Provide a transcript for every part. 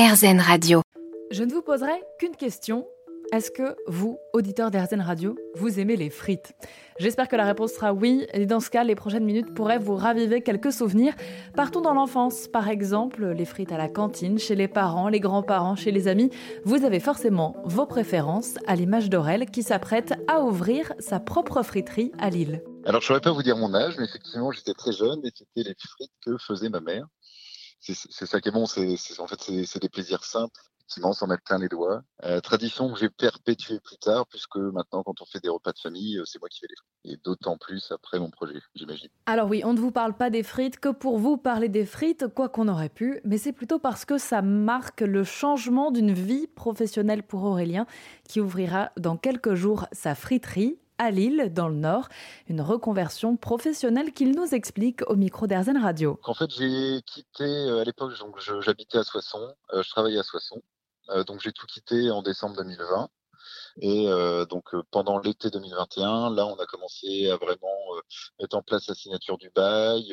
RZN Radio. Je ne vous poserai qu'une question. Est-ce que vous, auditeurs d'RZN Radio, vous aimez les frites? J'espère que la réponse sera oui. Et dans ce cas, les prochaines minutes pourraient vous raviver quelques souvenirs. Partons dans l'enfance, par exemple, les frites à la cantine, chez les parents, les grands-parents, chez les amis. Vous avez forcément vos préférences, à l'image d'Aurel qui s'apprête à ouvrir sa propre friterie à Lille. Alors, je ne saurais pas vous dire mon âge, mais effectivement, j'étais très jeune et c'était les frites que faisait ma mère c'est ça qui est bon. C'est en fait c'est des plaisirs simples effectivement, s'en mettre plein les doigts. Euh, tradition que j'ai perpétuée plus tard, puisque maintenant, quand on fait des repas de famille, euh, c'est moi qui fais les frites. Et d'autant plus après mon projet, j'imagine. Alors oui, on ne vous parle pas des frites que pour vous parler des frites, quoi qu'on aurait pu, mais c'est plutôt parce que ça marque le changement d'une vie professionnelle pour Aurélien, qui ouvrira dans quelques jours sa friterie à Lille, dans le Nord. Une reconversion professionnelle qu'il nous explique au micro d'Airzen Radio. En fait, j'ai quitté euh, à l'époque, j'habitais à Soissons, euh, je travaillais à Soissons. Euh, donc j'ai tout quitté en décembre 2020. Et donc pendant l'été 2021, là, on a commencé à vraiment mettre en place la signature du bail,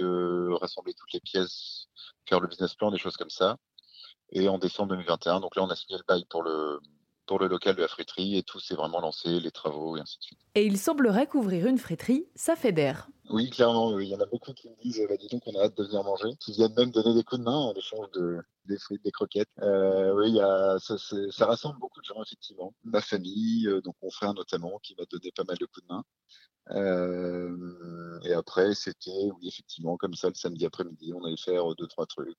rassembler toutes les pièces, faire le business plan, des choses comme ça. Et en décembre 2021, donc là, on a signé le bail pour le pour le local de la friterie et tout s'est vraiment lancé, les travaux et ainsi de suite. Et il semblerait qu'ouvrir une friterie, ça fait d'air. Oui, clairement, il y en a beaucoup qui me disent, bah, dis donc, on a hâte de venir manger, qui viennent même donner des coups de main en échange de, des frites, des croquettes. Euh, oui, y a, ça, ça, rassemble beaucoup de gens, effectivement. Ma famille, euh, donc mon frère notamment, qui m'a donné pas mal de coups de main. Euh, après, c'était, oui, effectivement, comme ça, le samedi après-midi, on allait faire deux, trois trucs.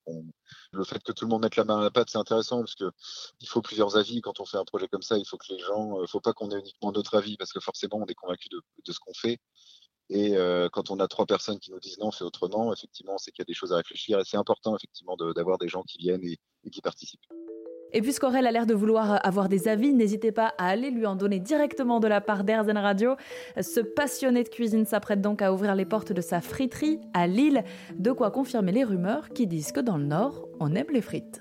Le fait que tout le monde mette la main à la pâte, c'est intéressant parce que il faut plusieurs avis quand on fait un projet comme ça. Il faut que les gens, il euh, faut pas qu'on ait uniquement notre avis parce que forcément, on est convaincu de, ce qu'on fait. Et euh, quand on a trois personnes qui nous disent non, fait autrement, effectivement, c'est qu'il y a des choses à réfléchir. Et c'est important, effectivement, d'avoir des gens qui viennent et qui participent. Et puisqu'Aurel a l'air de vouloir avoir des avis, n'hésitez pas à aller lui en donner directement de la part d'Airzen Radio. Ce passionné de cuisine s'apprête donc à ouvrir les portes de sa friterie à Lille, de quoi confirmer les rumeurs qui disent que dans le Nord, on aime les frites.